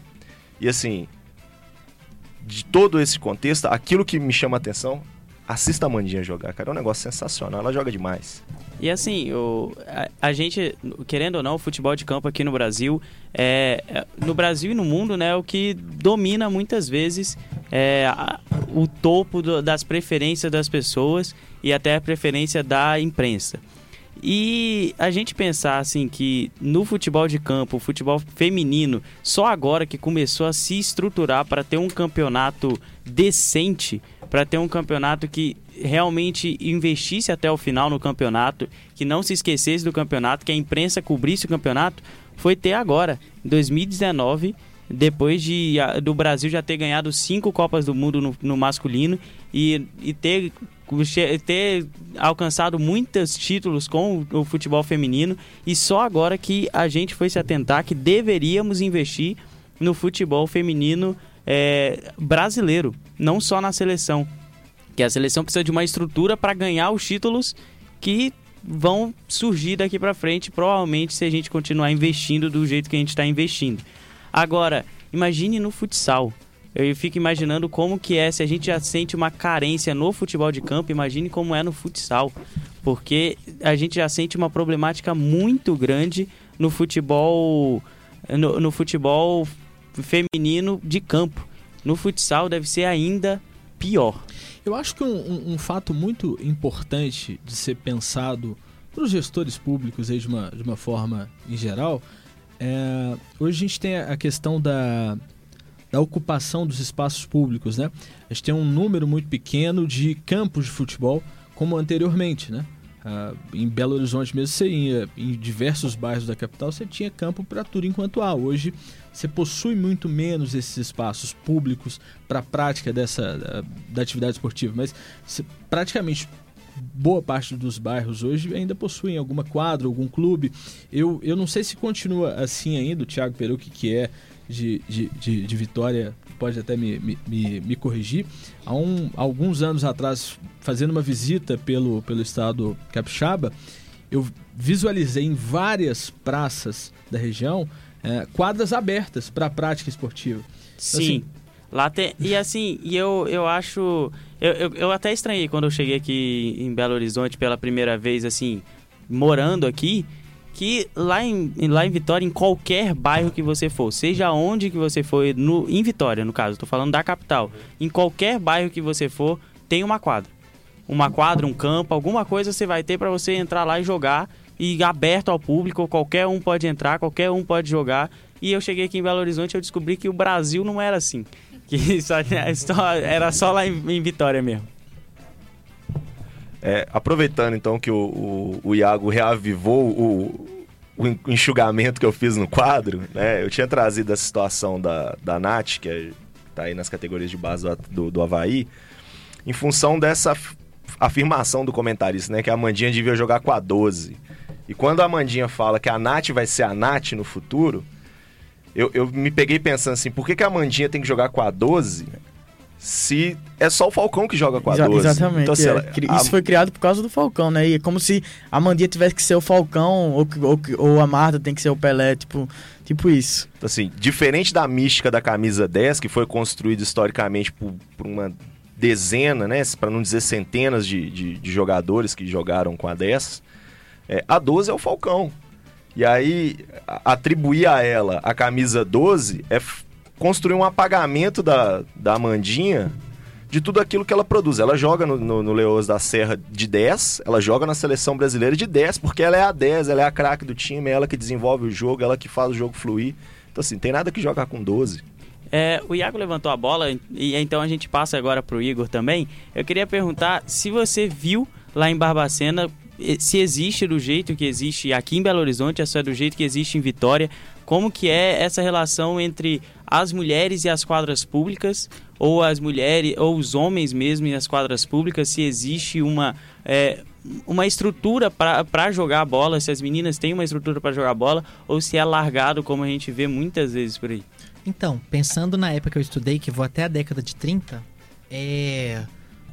E assim, de todo esse contexto, aquilo que me chama a atenção, assista a Mandinha jogar, cara. É um negócio sensacional, ela joga demais. E assim, o, a, a, gente, querendo ou não, o futebol de campo aqui no Brasil, é, é no Brasil e no mundo, né, é o que domina muitas vezes é, a, o topo do, das preferências das pessoas e até a preferência da imprensa. E a gente pensar assim que no futebol de campo, o futebol feminino, só agora que começou a se estruturar para ter um campeonato decente, para ter um campeonato que realmente investisse até o final no campeonato, que não se esquecesse do campeonato, que a imprensa cobrisse o campeonato, foi ter agora, em 2019, depois de, do Brasil já ter ganhado cinco Copas do Mundo no, no masculino e, e ter ter alcançado muitos títulos com o futebol feminino e só agora que a gente foi se atentar que deveríamos investir no futebol feminino é, brasileiro, não só na seleção. Que a seleção precisa de uma estrutura para ganhar os títulos que vão surgir daqui para frente, provavelmente se a gente continuar investindo do jeito que a gente está investindo. Agora, imagine no futsal. Eu fico imaginando como que é, se a gente já sente uma carência no futebol de campo, imagine como é no futsal. Porque a gente já sente uma problemática muito grande no futebol no, no futebol feminino de campo. No futsal deve ser ainda pior. Eu acho que um, um, um fato muito importante de ser pensado para os gestores públicos aí de uma, de uma forma em geral é, hoje a gente tem a questão da da ocupação dos espaços públicos, né? A gente tem um número muito pequeno de campos de futebol, como anteriormente, né? Ah, em Belo Horizonte mesmo você ia, em diversos bairros da capital você tinha campo para tudo enquanto há. Hoje você possui muito menos esses espaços públicos para a prática dessa da, da, atividade esportiva, mas você, praticamente boa parte dos bairros hoje ainda possuem alguma quadra, algum clube. Eu, eu não sei se continua assim ainda, o Thiago Peru, que, que é de, de, de, de Vitória pode até me, me, me corrigir. Há um, alguns anos atrás, fazendo uma visita pelo, pelo estado capixaba, eu visualizei em várias praças da região é, quadras abertas para a prática esportiva. Sim. Assim, Lá tem. E assim, e eu, eu acho. Eu, eu, eu até estranhei quando eu cheguei aqui em Belo Horizonte pela primeira vez, assim, morando aqui, que lá em, lá em Vitória, em qualquer bairro que você for, seja onde que você for, no, em Vitória, no caso, tô falando da capital, em qualquer bairro que você for, tem uma quadra. Uma quadra, um campo, alguma coisa você vai ter para você entrar lá e jogar e aberto ao público, qualquer um pode entrar, qualquer um pode jogar. E eu cheguei aqui em Belo Horizonte e descobri que o Brasil não era assim. Que só- era só lá em, em Vitória mesmo. É, aproveitando então que o, o, o Iago reavivou o, o en- enxugamento que eu fiz no quadro, né? Eu tinha trazido essa situação da, da Nath, que é, tá aí nas categorias de base do, do, do Havaí, em função dessa af- afirmação do comentarista, né? Que a Amandinha devia jogar com a 12. E quando a Amandinha fala que a Nath vai ser a Nath no futuro, eu, eu me peguei pensando assim, por que, que a Amandinha tem que jogar com a 12 se é só o Falcão que joga com a Exa- 12? Exatamente. Então, assim, é. Cri- a- Isso foi criado por causa do Falcão, né? E é como se a Mandinha tivesse que ser o Falcão ou, ou, ou a Marta tem que ser o Pelé, tipo, tipo isso. assim, diferente da mística da camisa 10, que foi construída historicamente por, por uma dezena, né, para não dizer centenas de, de, de jogadores que jogaram com a 10, é, a 12 é o Falcão. E aí, atribuir a ela a camisa 12 é construir um apagamento da, da Amandinha de tudo aquilo que ela produz. Ela joga no, no, no da Serra de 10, ela joga na seleção brasileira de 10, porque ela é a 10, ela é a craque do time, é ela que desenvolve o jogo, ela que faz o jogo fluir. Então, assim, tem nada que jogar com 12. É, o Iago levantou a bola e então a gente passa agora pro Igor também. Eu queria perguntar se você viu lá em Barbacena eh, se existe do jeito que existe aqui em Belo Horizonte, se é do jeito que existe em Vitória, como que é essa relação entre as mulheres e as quadras públicas, ou as mulheres, ou os homens mesmo e as quadras públicas, se existe uma, é, uma estrutura para jogar bola, se as meninas têm uma estrutura para jogar bola, ou se é largado, como a gente vê muitas vezes por aí. Então, pensando na época que eu estudei, que vou até a década de 30, é...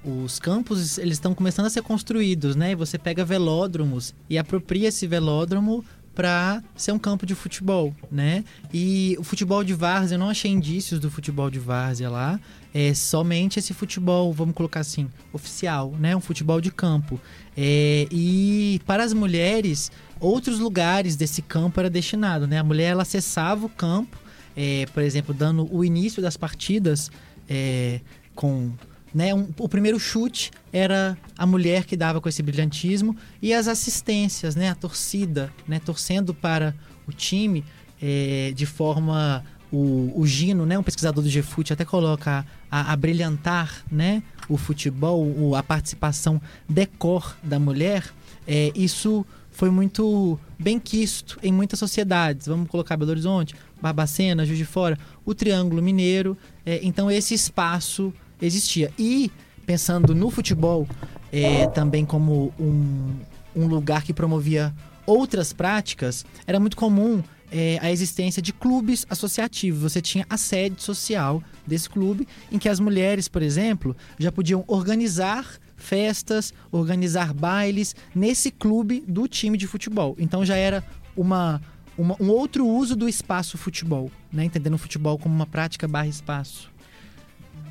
os campos eles estão começando a ser construídos, né? Você pega velódromos e apropria esse velódromo para ser um campo de futebol, né? E o futebol de várzea, eu não achei indícios do futebol de várzea lá, é somente esse futebol, vamos colocar assim, oficial, né? Um futebol de campo. É, e para as mulheres, outros lugares desse campo era destinado, né? A mulher ela acessava o campo, é, por exemplo, dando o início das partidas é, com né, um- o primeiro chute era a mulher que dava com esse brilhantismo e as assistências, né, a torcida, né, torcendo para o time é, de forma o, o Gino, né, um pesquisador do GFUT até coloca a, a brilhantar, né, o futebol, o- a participação decor da mulher, é, isso foi muito bem quisto em muitas sociedades. Vamos colocar Belo Horizonte, Barbacena, Juiz de Fora, o Triângulo Mineiro. É, então esse espaço existia. E pensando no futebol é, também como um, um lugar que promovia outras práticas, era muito comum é, a existência de clubes associativos. Você tinha a sede social desse clube, em que as mulheres, por exemplo, já podiam organizar festas, organizar bailes nesse clube do time de futebol. Então já era uma, uma- um outro uso do espaço futebol, né? entendendo o futebol como uma prática barra espaço.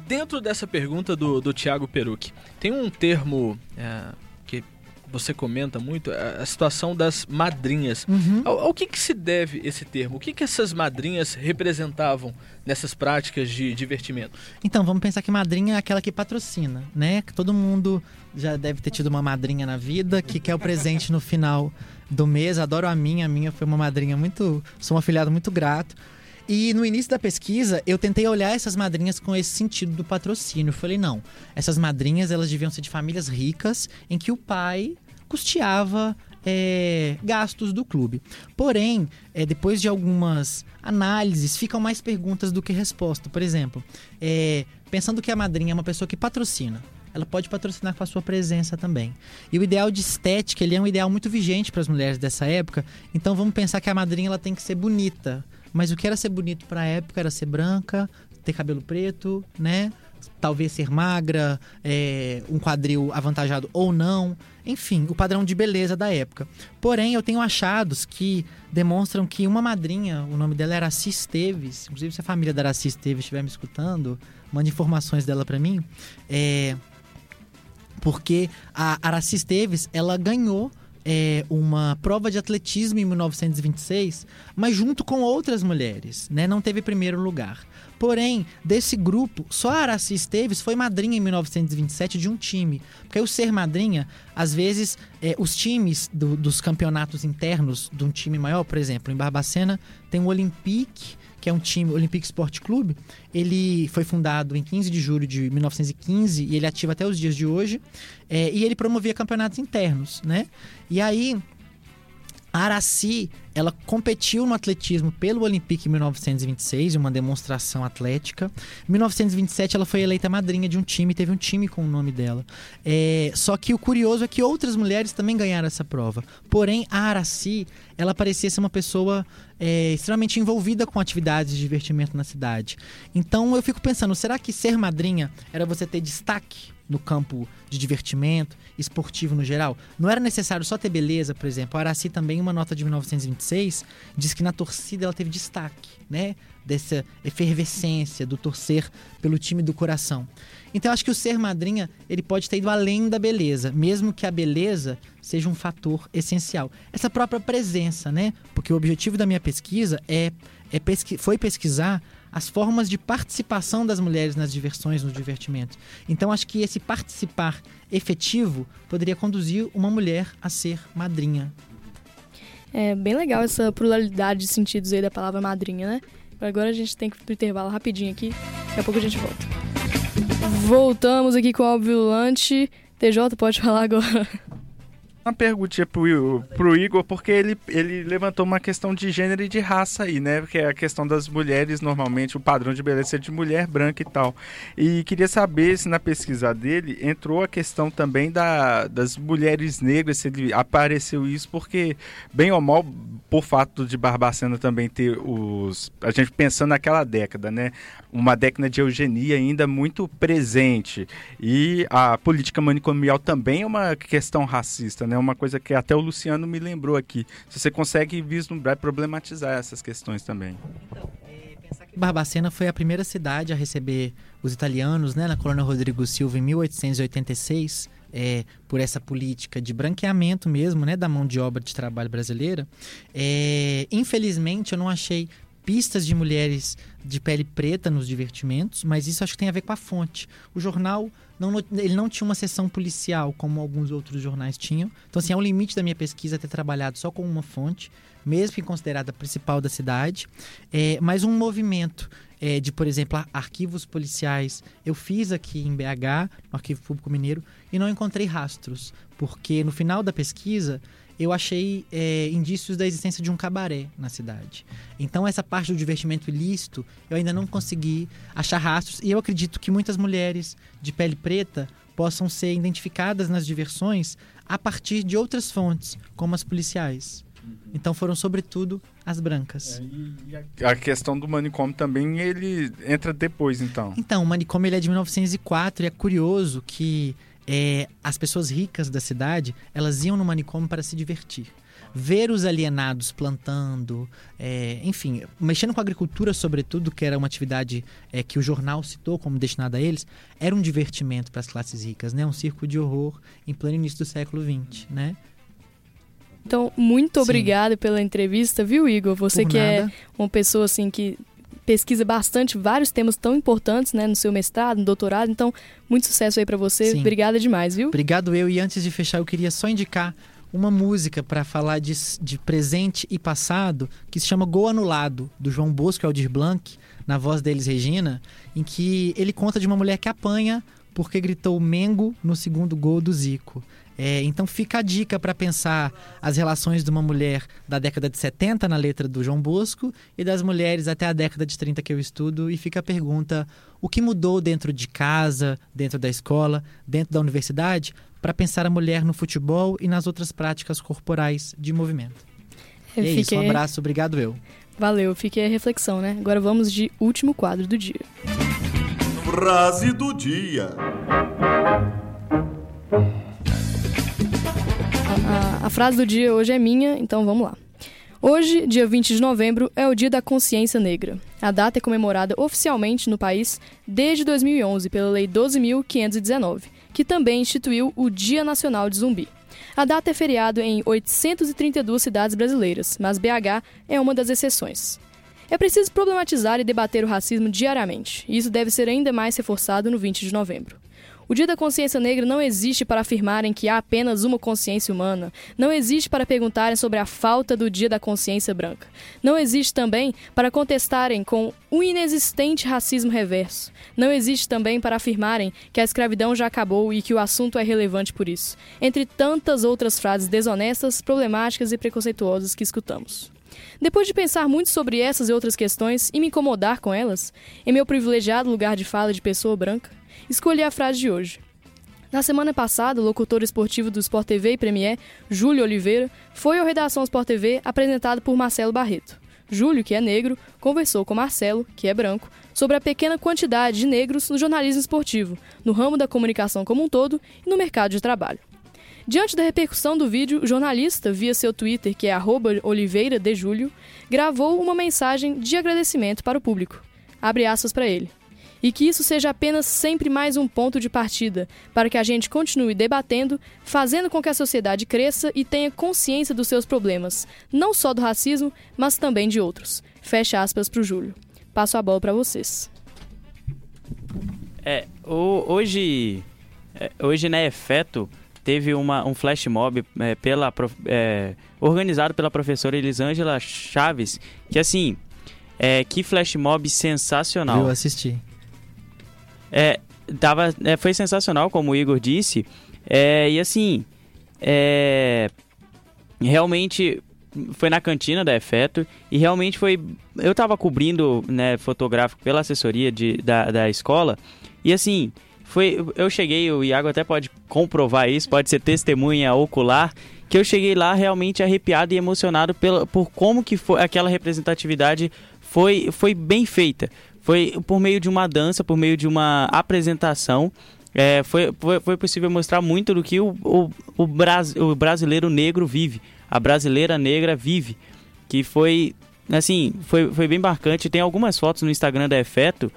Dentro dessa pergunta do, do Thiago Perucci, tem um termo é, que você comenta muito, a, a situação das madrinhas. Uhum. Ao, ao que, que se deve esse termo? O que, que essas madrinhas representavam nessas práticas de divertimento? Então, vamos pensar que madrinha é aquela que patrocina, né? Que todo mundo já deve ter tido uma madrinha na vida, que quer o presente no final do mês. Adoro a minha, a minha foi uma madrinha muito. Sou um afiliado muito grato. E no início da pesquisa, eu tentei olhar essas madrinhas com esse sentido do patrocínio. Eu falei, não, essas madrinhas elas deviam ser de famílias ricas, em que o pai custeava é, gastos do clube. Porém, é, depois de algumas análises, ficam mais perguntas do que resposta. Por exemplo, é, pensando que a madrinha é uma pessoa que patrocina. Ela pode patrocinar com a sua presença também. E o ideal de estética, ele é um ideal muito vigente para as mulheres dessa época. Então vamos pensar que a madrinha ela tem que ser bonita. Mas o que era ser bonito para a época era ser branca, ter cabelo preto, né? talvez ser magra, é, um quadril avantajado ou não, enfim, o padrão de beleza da época. Porém, eu tenho achados que demonstram que uma madrinha, o nome dela era Araci Esteves, inclusive se a família da Araci Esteves estiver me escutando, mande informações dela para mim, é, porque a Araci Esteves, ela ganhou é, uma prova de atletismo em 1926, mas junto com outras mulheres, né? Não teve primeiro lugar. Porém, desse grupo, só a Araci Esteves foi madrinha em 1927 de um time. Porque o ser madrinha, às vezes, é, os times do, dos campeonatos internos de um time maior, por exemplo, em Barbacena tem o Olympique, que é um time, Olympique Sport Clube. Ele foi fundado em 15 de julho de 1915 e ele ativa até os dias de hoje. É, e ele promovia campeonatos internos, né? E aí, a Araci, ela competiu no atletismo pelo Olympique em 1926, uma demonstração atlética. Em 1927, ela foi eleita madrinha de um time, teve um time com o nome dela. É, só que o curioso é que outras mulheres também ganharam essa prova. Porém, a Araci, ela parecia ser uma pessoa é, extremamente envolvida com atividades de divertimento na cidade. Então, eu fico pensando, será que ser madrinha era você ter destaque no campo de divertimento, esportivo no geral. Não era necessário só ter beleza, por exemplo. A Araci também, uma nota de 1926, diz que na torcida ela teve destaque, né? Dessa efervescência do torcer pelo time do coração. Então acho que o ser madrinha, ele pode ter ido além da beleza, mesmo que a beleza seja um fator essencial. Essa própria presença, né? Porque o objetivo da minha pesquisa é, é pesqui foi pesquisar as formas de participação das mulheres nas diversões, nos divertimentos. Então acho que esse participar efetivo poderia conduzir uma mulher a ser madrinha. É bem legal essa pluralidade de sentidos aí da palavra madrinha, né? Agora a gente tem que ir intervalo rapidinho aqui, daqui a pouco a gente volta. Voltamos aqui com o Óbvio Lante. TJ, pode falar agora uma perguntinha pro, pro Igor, porque ele, ele levantou uma questão de gênero e de raça aí, né? Que é a questão das mulheres, normalmente, o padrão de beleza é de mulher branca e tal. E queria saber se na pesquisa dele entrou a questão também da, das mulheres negras, se ele apareceu isso, porque, bem ou mal, por fato de Barbacena também ter os. A gente pensando naquela década, né? Uma década de eugenia ainda muito presente. E a política manicomial também é uma questão racista, né? Né? Uma coisa que até o Luciano me lembrou aqui. Se você consegue vislumbrar e problematizar essas questões também. Então, é, pensar que Barbacena foi a primeira cidade a receber os italianos, né? Na colônia Rodrigo Silva em 1886. É, por essa política de branqueamento mesmo, né, da mão de obra de trabalho brasileira. É, infelizmente, eu não achei pistas de mulheres de pele preta nos divertimentos, mas isso acho que tem a ver com a fonte. O jornal não, ele não tinha uma seção policial como alguns outros jornais tinham. Então, assim, é um limite da minha pesquisa ter trabalhado só com uma fonte, mesmo que considerada principal da cidade. É, mas um movimento é, de, por exemplo, arquivos policiais, eu fiz aqui em BH, no Arquivo Público Mineiro, e não encontrei rastros, porque no final da pesquisa eu achei é, indícios da existência de um cabaré na cidade. Então, essa parte do divertimento ilícito, eu ainda não consegui achar rastros. E eu acredito que muitas mulheres de pele preta possam ser identificadas nas diversões a partir de outras fontes, como as policiais. Então foram sobretudo as brancas. É, e a questão do manicômio também ele entra depois, então. Então o manicômio ele é de 1904 e é curioso que é, as pessoas ricas da cidade elas iam no manicômio para se divertir ver os alienados plantando, é, enfim, mexendo com a agricultura, sobretudo, que era uma atividade é, que o jornal citou como destinada a eles, era um divertimento para as classes ricas, né? Um circo de horror em pleno início do século XX, né? Então, muito obrigada pela entrevista, viu, Igor? Você Por que é nada. é uma pessoa assim que pesquisa bastante vários temas tão importantes, né, no seu mestrado, no doutorado. Então, muito sucesso aí para você. Sim. Obrigada demais, viu? Obrigado eu. E antes de fechar, eu queria só indicar uma música para falar de, de presente e passado que se chama Gol Anulado, do João Bosco e Aldir Blanc, na voz deles Regina, em que ele conta de uma mulher que apanha porque gritou Mengo no segundo gol do Zico. É, então fica a dica para pensar as relações de uma mulher da década de 70 na letra do João Bosco e das mulheres até a década de 30 que eu estudo e fica a pergunta o que mudou dentro de casa, dentro da escola, dentro da universidade para pensar a mulher no futebol e nas outras práticas corporais de movimento. Eu é isso, um abraço, obrigado eu. Valeu, fiquei a reflexão, né? Agora vamos de último quadro do dia. Frase do dia. A, frase do dia hoje é minha, então vamos lá. Hoje, dia 20 de novembro, é o Dia da Consciência Negra. A data é comemorada oficialmente no país desde 2011 pela Lei 12.519, que também instituiu o Dia Nacional de Zumbi. A data é feriado em 832 cidades brasileiras, mas BH é uma das exceções. É preciso problematizar e debater o racismo diariamente, e isso deve ser ainda mais reforçado no 20 de novembro. O Dia da Consciência Negra não existe para afirmarem que há apenas uma consciência humana. Não existe para perguntarem sobre a falta do Dia da Consciência Branca. Não existe também para contestarem com o inexistente racismo reverso. Não existe também para afirmarem que a escravidão já acabou e que o assunto é relevante por isso. Entre tantas outras frases desonestas, problemáticas e preconceituosas que escutamos. Depois de pensar muito sobre essas e outras questões e me incomodar com elas, em meu privilegiado lugar de fala de pessoa branca, escolhi a frase de hoje. Na semana passada, o locutor esportivo do Sport TV e Premier, Júlio Oliveira, foi ao Redação Sport TV apresentado por Marcelo Barreto. Júlio, que é negro, conversou com Marcelo, que é branco, sobre a pequena quantidade de negros no jornalismo esportivo, no ramo da comunicação como um todo e no mercado de trabalho. Diante da repercussão do vídeo, o jornalista, via seu Twitter, que é Oliveira de Julho, gravou uma mensagem de agradecimento para o público. Abre aspas para ele e que isso seja apenas sempre mais um ponto de partida para que a gente continue debatendo, fazendo com que a sociedade cresça e tenha consciência dos seus problemas, não só do racismo, mas também de outros. Fecha aspas para o Júlio. Passo a bola para vocês. É, o, hoje, é, hoje na Efeto teve uma, um flash mob é, pela, é, organizado pela professora Elisângela Chaves, que assim, é, que flash mob sensacional. Eu assisti. É, tava, é, foi sensacional, como o Igor disse. É, e assim, é, realmente foi na cantina da Efeto e realmente foi. Eu estava cobrindo né, fotográfico pela assessoria de, da, da escola e assim. Foi, eu cheguei, o Iago até pode comprovar isso, pode ser testemunha ocular, que eu cheguei lá realmente arrepiado e emocionado pela, por como que foi aquela representatividade foi, foi bem feita. Foi por meio de uma dança, por meio de uma apresentação. É, foi, foi, foi, possível mostrar muito do que o, o, o, Bras, o brasileiro negro vive, a brasileira negra vive. Que foi, assim, foi, foi bem marcante. Tem algumas fotos no Instagram da Efeto.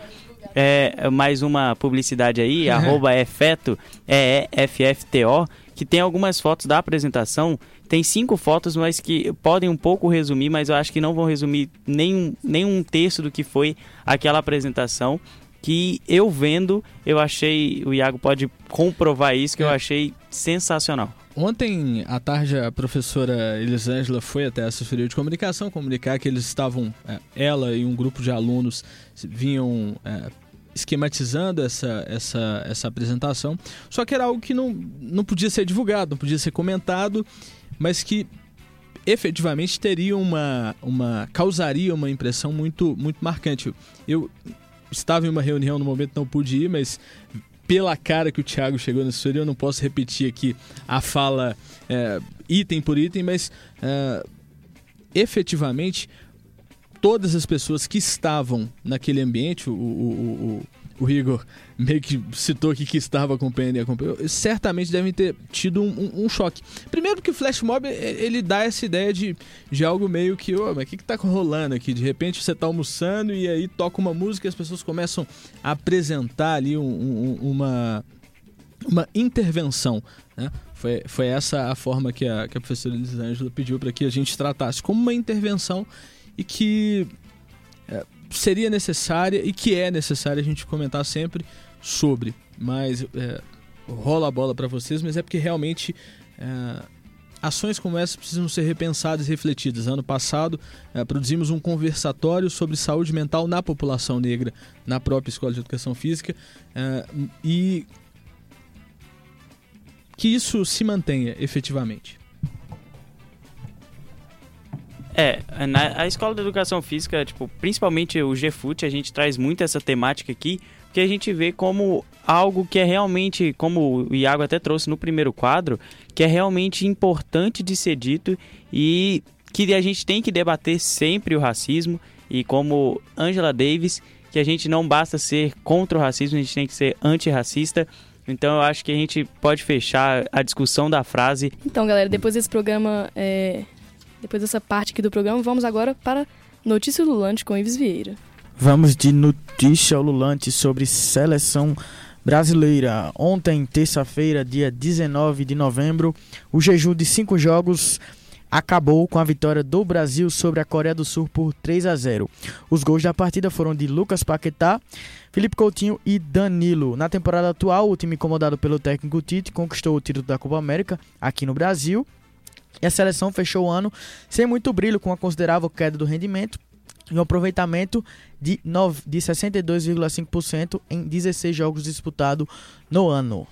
É, mais uma publicidade aí, [LAUGHS] arroba Efeto, é, é F-F-T-O, que tem algumas fotos da apresentação tem cinco fotos, mas que podem um pouco resumir, mas eu acho que não vão resumir nem, nem um terço do que foi aquela apresentação. Que eu vendo, eu achei, o Iago pode comprovar isso, que é. eu achei sensacional. Ontem à tarde a professora Elisângela foi até a assessoria de comunicação comunicar que eles estavam, é, ela e um grupo de alunos vinham é, esquematizando essa, essa, essa apresentação, só que era algo que não, não podia ser divulgado, não podia ser comentado mas que efetivamente teria uma, uma causaria uma impressão muito muito marcante. Eu estava em uma reunião no momento não pude ir, mas pela cara que o Thiago chegou nesse assessoria, eu não posso repetir aqui a fala é, item por item, mas é, efetivamente todas as pessoas que estavam naquele ambiente, o, o, o, o Igor meio que citou aqui que estava acompanhando e acompanhou, certamente devem ter tido um, um, um, choque. Primeiro que o Flash Mob, ele dá essa ideia de, de algo meio que, ô, oh, mas o que, que tá rolando aqui? De repente você tá almoçando e aí toca uma música e as pessoas começam a apresentar ali um, uma, uma intervenção, né? Foi, foi essa a forma que a, que a professora Elisângela pediu para que a gente tratasse como uma intervenção e que é, seria necessária e que é necessária a gente comentar sempre sobre. Mas é, rola a bola para vocês, mas é porque realmente é, ações como essa precisam ser repensadas e refletidas. Ano passado, é, produzimos um conversatório sobre saúde mental na população negra na própria Escola de Educação Física é, e que isso se mantenha efetivamente. É, na a escola de educação física, tipo, principalmente o GFUT, a gente traz muito essa temática aqui, porque a gente vê como algo que é realmente, como o Iago até trouxe no primeiro quadro, que é realmente importante de ser dito e que a gente tem que debater sempre o racismo e como Angela Davis, que a gente não basta ser contra o racismo, a gente tem que ser antirracista. Então eu acho que a gente pode fechar a discussão da frase. Então, galera, depois desse programa, é... depois dessa parte aqui do programa, vamos agora para Notícia Lulante com Ives Vieira. Vamos de notícia ululante sobre seleção brasileira. Ontem, terça-feira, dia 19 de novembro, o jejum de cinco jogos acabou com a vitória do Brasil sobre a Coreia do Sul por 3 a 0. Os gols da partida foram de Lucas Paquetá, Felipe Coutinho e Danilo. Na temporada atual, o time comandado pelo técnico Tite conquistou o título da Copa América aqui no Brasil. E a seleção fechou o ano sem muito brilho, com uma considerável queda do rendimento e um aproveitamento de, de 62,5% em 16 jogos disputados no ano.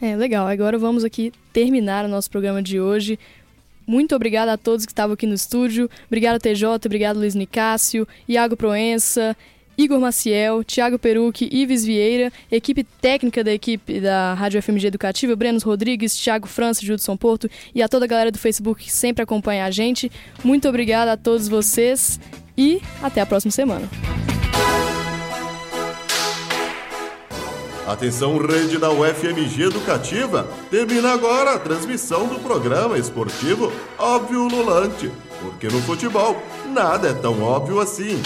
É, legal. Agora vamos aqui terminar o nosso programa de hoje. Muito obrigada a todos que estavam aqui no estúdio. Obrigado, TJ, obrigado, Luiz Nicásio, Iago Proença, Igor Maciel, Thiago Perucci, Ives Vieira, equipe técnica da equipe da Rádio FMG Educativa, Brenos Rodrigues, Thiago França, Judson Porto e a toda a galera do Facebook que sempre acompanha a gente. Muito obrigada a todos vocês e até a próxima semana. Atenção, rede da UFMG Educativa. Termina agora a transmissão do programa esportivo Óbvio Lulante. Porque no futebol, nada é tão óbvio assim.